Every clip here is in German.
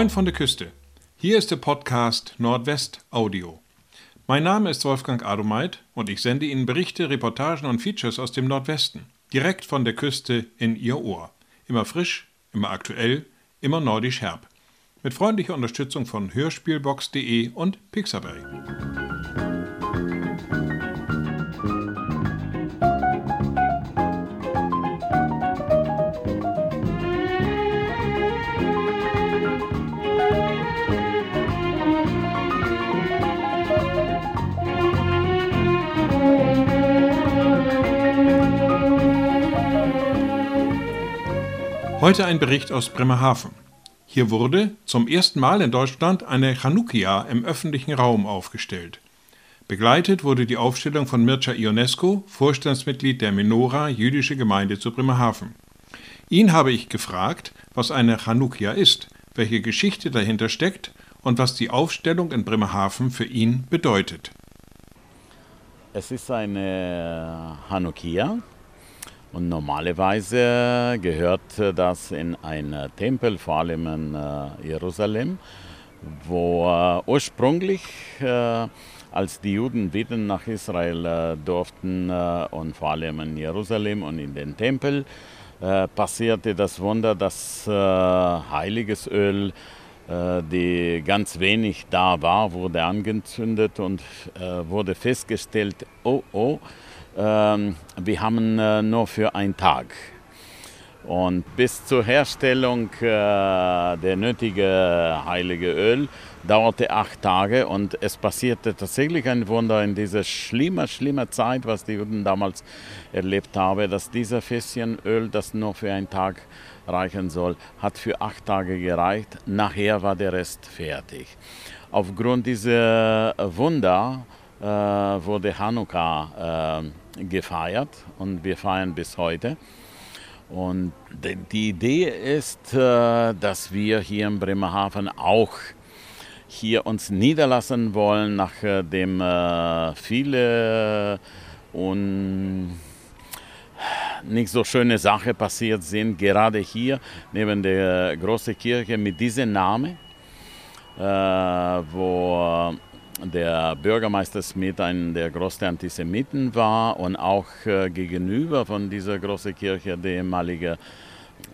Moin von der Küste. Hier ist der Podcast Nordwest Audio. Mein Name ist Wolfgang Adomeit und ich sende Ihnen Berichte, Reportagen und Features aus dem Nordwesten. Direkt von der Küste in Ihr Ohr. Immer frisch, immer aktuell, immer nordisch herb. Mit freundlicher Unterstützung von Hörspielbox.de und Pixabay. Heute ein Bericht aus Bremerhaven. Hier wurde zum ersten Mal in Deutschland eine Chanukia im öffentlichen Raum aufgestellt. Begleitet wurde die Aufstellung von Mircea Ionescu, Vorstandsmitglied der Menora jüdische Gemeinde zu Bremerhaven. Ihn habe ich gefragt, was eine Chanukia ist, welche Geschichte dahinter steckt und was die Aufstellung in Bremerhaven für ihn bedeutet. Es ist eine Chanukia, und normalerweise gehört das in einen Tempel, vor allem in äh, Jerusalem, wo äh, ursprünglich, äh, als die Juden wieder nach Israel durften und vor allem in Jerusalem und in den Tempel, passierte das Wunder, dass heiliges Öl die ganz wenig da war, wurde angezündet und wurde festgestellt, oh oh, ähm, wir haben äh, nur für einen Tag. Und bis zur Herstellung äh, der nötigen heilige Öl dauerte acht Tage und es passierte tatsächlich ein Wunder in dieser schlimmer, schlimmer Zeit, was die Juden damals erlebt haben, dass dieser Fässchen Öl, das nur für einen Tag reichen soll, hat für acht Tage gereicht. Nachher war der Rest fertig. Aufgrund dieser Wunder äh, wurde Hanukkah äh, gefeiert und wir feiern bis heute. Und die Idee ist, äh, dass wir hier in Bremerhaven auch hier uns niederlassen wollen, nachdem viele und nicht so schöne Sachen passiert sind, gerade hier neben der großen Kirche mit diesem Namen, wo der Bürgermeister Smith ein der größte Antisemiten war und auch äh, gegenüber von dieser großen Kirche der ehemalige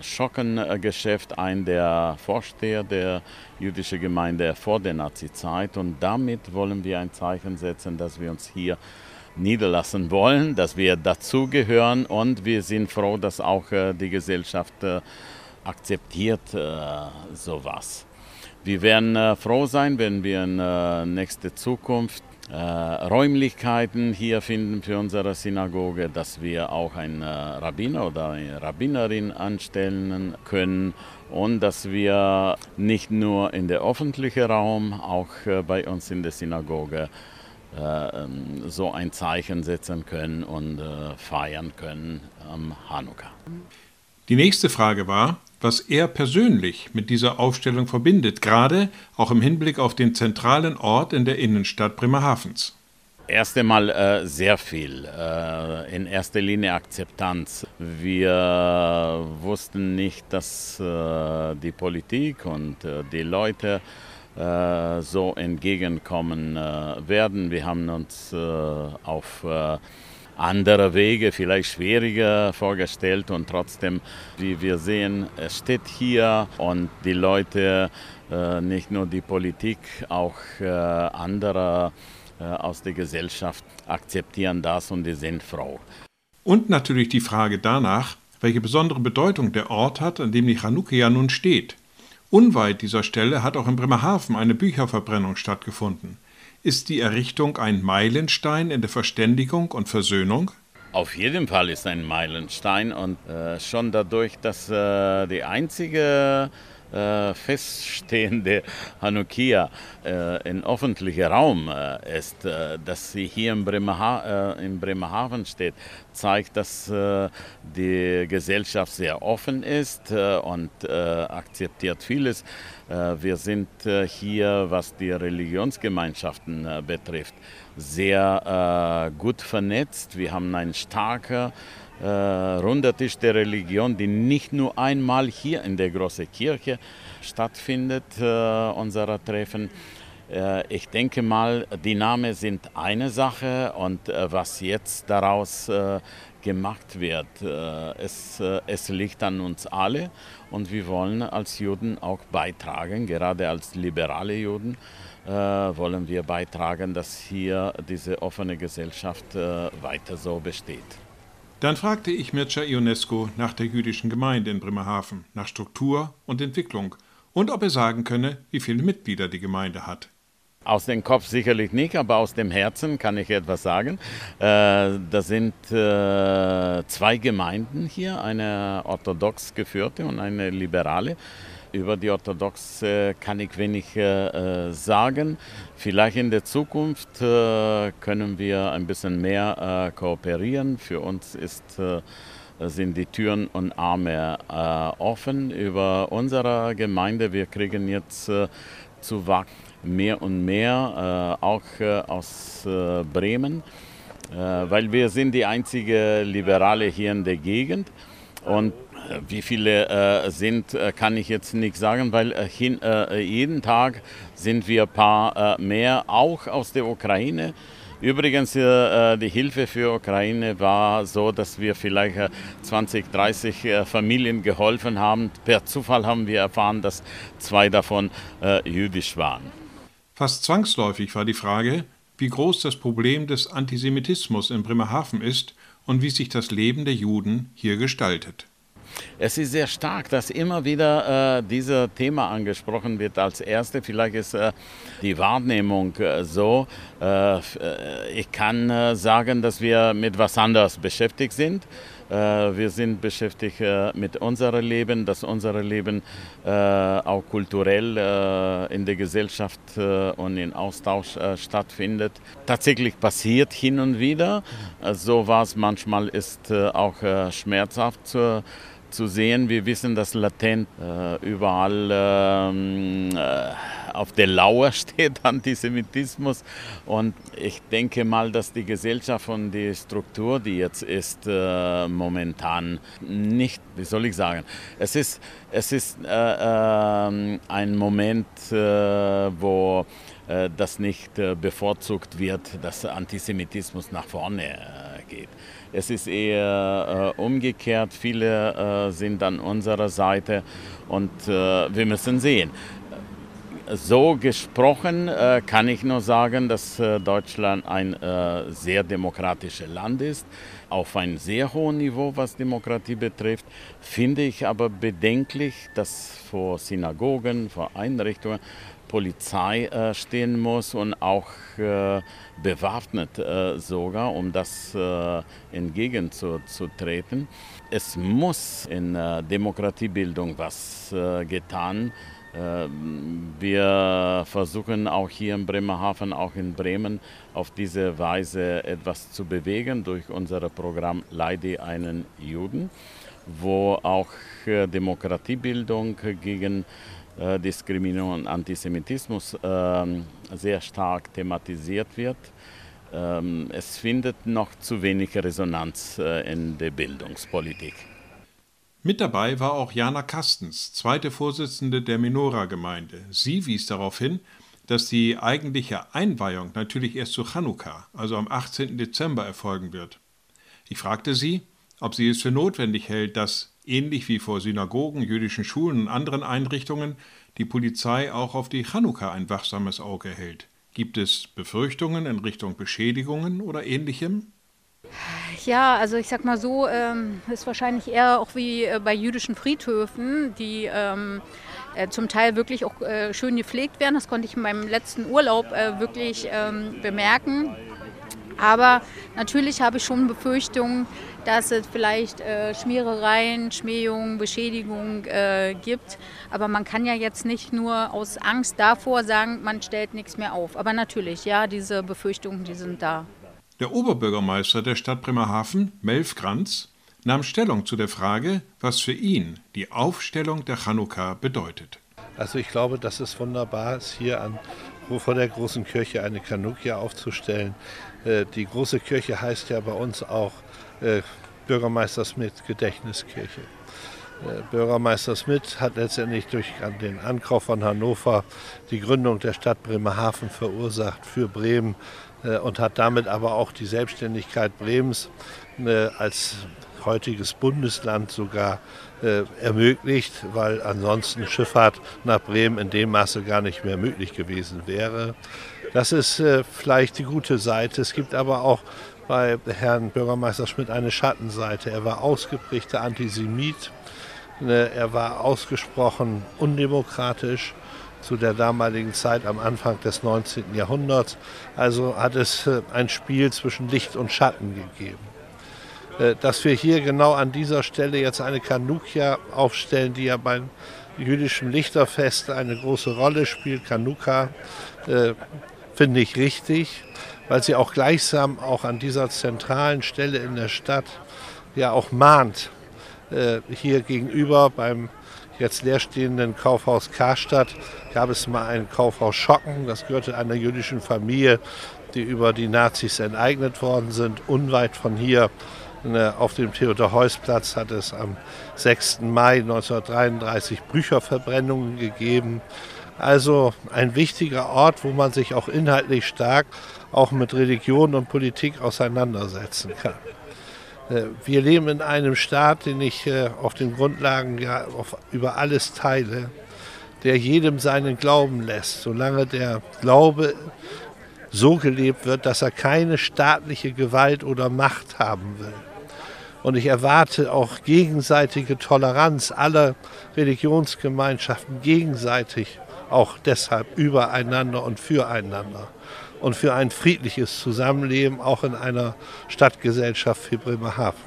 Schockengeschäft ein der Vorsteher der jüdischen Gemeinde vor der Nazizeit und damit wollen wir ein Zeichen setzen, dass wir uns hier niederlassen wollen, dass wir dazugehören und wir sind froh, dass auch äh, die Gesellschaft äh, akzeptiert sowas. Wir werden äh, froh sein, wenn wir in äh, nächster Zukunft äh, Räumlichkeiten hier finden für unsere Synagoge, dass wir auch einen äh, Rabbiner oder eine Rabbinerin anstellen können und dass wir nicht nur in der öffentlichen Raum, auch äh, bei uns in der Synagoge äh, ähm, so ein Zeichen setzen können und feiern können am Hanukkah. Die nächste Frage war, was er persönlich mit dieser Aufstellung verbindet, gerade auch im Hinblick auf den zentralen Ort in der Innenstadt Bremerhavens. Erst einmal äh, sehr viel. Äh, in erster Linie Akzeptanz. Wir wussten nicht, dass äh, die Politik und äh, die Leute äh, so entgegenkommen äh, werden. Wir haben uns auf andere Wege, vielleicht schwieriger vorgestellt und trotzdem, wie wir sehen, es steht hier und die Leute, äh, nicht nur die Politik, auch äh, andere äh, aus der Gesellschaft akzeptieren das und die sind froh. Und natürlich die Frage danach, welche besondere Bedeutung der Ort hat, an dem die Chanukia nun steht. Unweit dieser Stelle hat auch in Bremerhaven eine Bücherverbrennung stattgefunden. Ist die Errichtung ein Meilenstein in der Verständigung und Versöhnung? Auf jeden Fall ist ein Meilenstein und äh, schon dadurch, dass äh, die einzige äh, feststehende Hanukkah äh, im öffentlichen Raum äh, ist, äh, dass sie hier in, Bremerha äh, in Bremerhaven steht, zeigt, dass äh, die Gesellschaft sehr offen ist und akzeptiert vieles. wir sind hier, was die Religionsgemeinschaften betrifft, sehr gut vernetzt. Wir haben eine starke äh, runder Tisch der Religion, die nicht nur einmal hier in der großen Kirche stattfindet, äh, unserer Treffen. Äh, ich denke mal, die Namen sind eine Sache und äh, was jetzt daraus äh, gemacht wird, es, es liegt an uns alle und wir wollen als Juden auch beitragen, gerade als liberale Juden wollen wir beitragen, dass hier diese offene Gesellschaft weiter so besteht. Dann fragte ich Mircea Ionescu nach der jüdischen Gemeinde in Bremerhaven, nach Struktur und Entwicklung und ob er sagen könne, wie viele Mitglieder die Gemeinde hat. Aus dem Kopf sicherlich nicht, aber aus dem Herzen kann ich etwas sagen. Äh, das sind äh, zwei Gemeinden hier, eine orthodox geführte und eine liberale. Über die orthodoxe kann ich wenig äh, sagen. Vielleicht in der Zukunft äh, können wir ein bisschen mehr äh, kooperieren. Für uns ist sind die Türen und Arme äh, offen über unsere Gemeinde. Wir kriegen jetzt äh, Zuwachs mehr und mehr, äh, auch aus Bremen, weil wir sind die einzige Liberale hier in der Gegend und wie viele sind, kann ich jetzt nicht sagen, weil hin, jeden Tag sind wir ein paar mehr, auch aus der Ukraine. Übrigens, äh, die Hilfe für Ukraine war so, dass wir vielleicht 20, 30 äh, Familien geholfen haben. Per Zufall haben wir erfahren, dass zwei davon äh, jüdisch waren. Fast zwangsläufig war die Frage, wie groß das Problem des Antisemitismus in Bremerhaven ist und wie sich das Leben der Juden hier gestaltet. Es ist sehr stark, dass immer wieder äh, dieses Thema angesprochen wird als erste. Vielleicht ist äh, die Wahrnehmung äh, so. Äh, äh, ich kann äh, sagen, dass wir mit was anderes beschäftigt sind. Wir sind beschäftigt mit unserem Leben, dass unser Leben auch kulturell in der Gesellschaft und im Austausch stattfindet. Tatsächlich passiert hin und wieder. So was manchmal ist auch schmerzhaft zu sehen. Wir wissen, dass latent äh, überall ähm, äh, auf der Lauer steht Antisemitismus. Und ich denke mal, dass die Gesellschaft und die Struktur, die jetzt ist, äh, momentan nicht, wie soll ich sagen, es ist, es ist äh, ähm, ein Moment, äh, wo äh, das nicht bevorzugt wird, dass Antisemitismus nach vorne geht. Es ist eher äh, umgekehrt. Viele äh, sind an unserer Seite und äh, wir müssen sehen. So gesprochen äh, kann ich nur sagen, dass äh, Deutschland ein sehr demokratisches Land ist, auf einem sehr hohen Niveau, was Demokratie betrifft. Finde ich aber bedenklich, dass vor Synagogen, vor Einrichtungen Polizei äh, stehen muss und auch äh, bewaffnet äh, sogar, um das äh, entgegenzutreten. Es muss in äh, Demokratiebildung was äh, getan wir versuchen auch hier in Bremerhaven, auch in Bremen, auf diese Weise etwas zu bewegen durch unser Programm Leide einen Juden, wo auch Demokratiebildung gegen äh, Diskriminierung und Antisemitismus ähm, sehr stark thematisiert wird. Ähm, es findet noch zu wenig Resonanz äh, in der Bildungspolitik. Mit dabei war auch Jana Kastens, zweite Vorsitzende der Menora-Gemeinde. Sie wies darauf hin, dass die eigentliche Einweihung natürlich erst zu Chanukka, also am 18. Dezember, erfolgen wird. Ich fragte sie, ob sie es für notwendig hält, dass ähnlich wie vor Synagogen, jüdischen Schulen und anderen Einrichtungen, die Polizei auch auf die Chanukka ein wachsames Auge hält. Gibt es Befürchtungen in Richtung Beschädigungen oder ähnlichem? Ja, also ich sag mal so, ähm, ist wahrscheinlich eher auch wie äh, bei jüdischen Friedhöfen, die ähm, äh, zum Teil wirklich auch äh, schön gepflegt werden. Das konnte ich in meinem letzten Urlaub äh, wirklich ähm, bemerken. Aber natürlich habe ich schon Befürchtungen, dass es vielleicht äh, Schmierereien, Schmähungen, Beschädigungen äh, gibt. Aber man kann ja jetzt nicht nur aus Angst davor sagen, man stellt nichts mehr auf. Aber natürlich, ja, diese Befürchtungen, die sind da. Der Oberbürgermeister der Stadt Bremerhaven, Melf Kranz, nahm Stellung zu der Frage, was für ihn die Aufstellung der Chanukka bedeutet. Also ich glaube, dass es wunderbar ist, hier an, vor der großen Kirche eine Chanukia aufzustellen. Äh, die große Kirche heißt ja bei uns auch äh, Bürgermeister Smith Gedächtniskirche. Äh, Bürgermeister Smith hat letztendlich durch den Ankauf von Hannover die Gründung der Stadt Bremerhaven verursacht für Bremen und hat damit aber auch die Selbstständigkeit Bremens äh, als heutiges Bundesland sogar ermöglicht, weil ansonsten Schifffahrt nach Bremen in dem Maße gar nicht mehr möglich gewesen wäre. Das ist vielleicht die gute Seite. Es gibt aber auch bei Herrn Bürgermeister Schmidt eine Schattenseite. Er war ausgeprägter Antisemit. Ne, er war ausgesprochen undemokratisch zu der damaligen Zeit am Anfang des 19. Jahrhunderts. Also hat es äh, ein Spiel zwischen Licht und Schatten gegeben. Äh, dass wir hier genau an dieser Stelle jetzt eine Kanukia aufstellen, die ja beim jüdischen Lichterfest eine große Rolle spielt, Kanuka, äh, finde ich richtig, weil sie auch gleichsam auch an dieser zentralen Stelle in der Stadt ja auch mahnt, hier gegenüber beim jetzt leerstehenden Kaufhaus Karstadt gab es mal ein Kaufhaus Schocken. Das gehörte einer jüdischen Familie, die über die Nazis enteignet worden sind. Unweit von hier ne, auf dem Theodor-Heuss-Platz hat es am 6. Mai 1933 Bücherverbrennungen gegeben. Also ein wichtiger Ort, wo man sich auch inhaltlich stark auch mit Religion und Politik auseinandersetzen kann. Äh, wir leben in einem Staat, den ich äh, auf den Grundlagen ja auf, über alles teile, der jedem seinen Glauben lässt, solange der Glaube so gelebt wird, dass er keine staatliche Gewalt oder Macht haben will. Und ich erwarte auch gegenseitige Toleranz aller Religionsgemeinschaften gegenseitig, auch deshalb übereinander und füreinander und für ein friedliches Zusammenleben auch in einer Stadtgesellschaft wie Bremerhaven.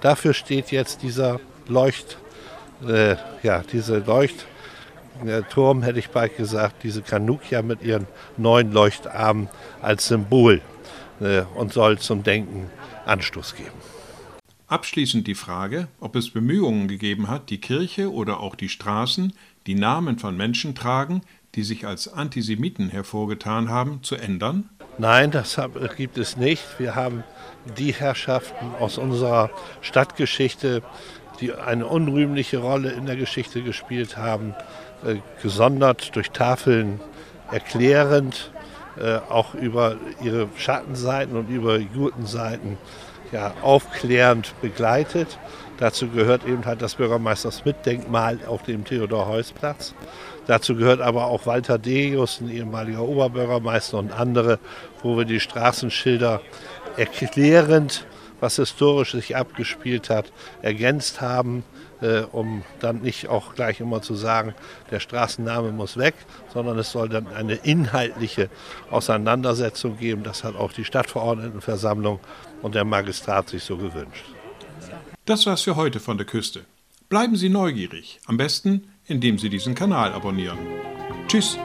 Dafür steht jetzt dieser Leucht, äh, ja, diese Leuchtturm, hätte ich bald gesagt, diese Kanukia mit ihren neun Leuchtarmen als Symbol äh, und soll zum Denken Anstoß geben. Abschließend die Frage, ob es Bemühungen gegeben hat, die Kirche oder auch die Straßen, die Namen von Menschen tragen, die sich als Antisemiten hervorgetan haben, zu ändern? Nein, das gibt es nicht. Wir haben die Herrschaften aus unserer Stadtgeschichte, die eine unrühmliche Rolle in der Geschichte gespielt haben, äh, gesondert durch Tafeln erklärend, äh, auch über ihre Schattenseiten und über guten Seiten ja, aufklärend begleitet. Dazu gehört eben halt das Bürgermeisters-Mitdenkmal auf dem Theodor-Heuss-Platz. Dazu gehört aber auch Walter Deus, ein ehemaliger Oberbürgermeister und andere, wo wir die Straßenschilder erklärend, was historisch sich abgespielt hat, ergänzt haben, äh, um dann nicht auch gleich immer zu sagen, der Straßenname muss weg, sondern es soll dann eine inhaltliche Auseinandersetzung geben. Das hat auch die Stadtverordnetenversammlung und der Magistrat sich so gewünscht. Das war's für heute von der Küste. Bleiben Sie neugierig. Am besten indem Sie diesen Kanal abonnieren. Tschüss!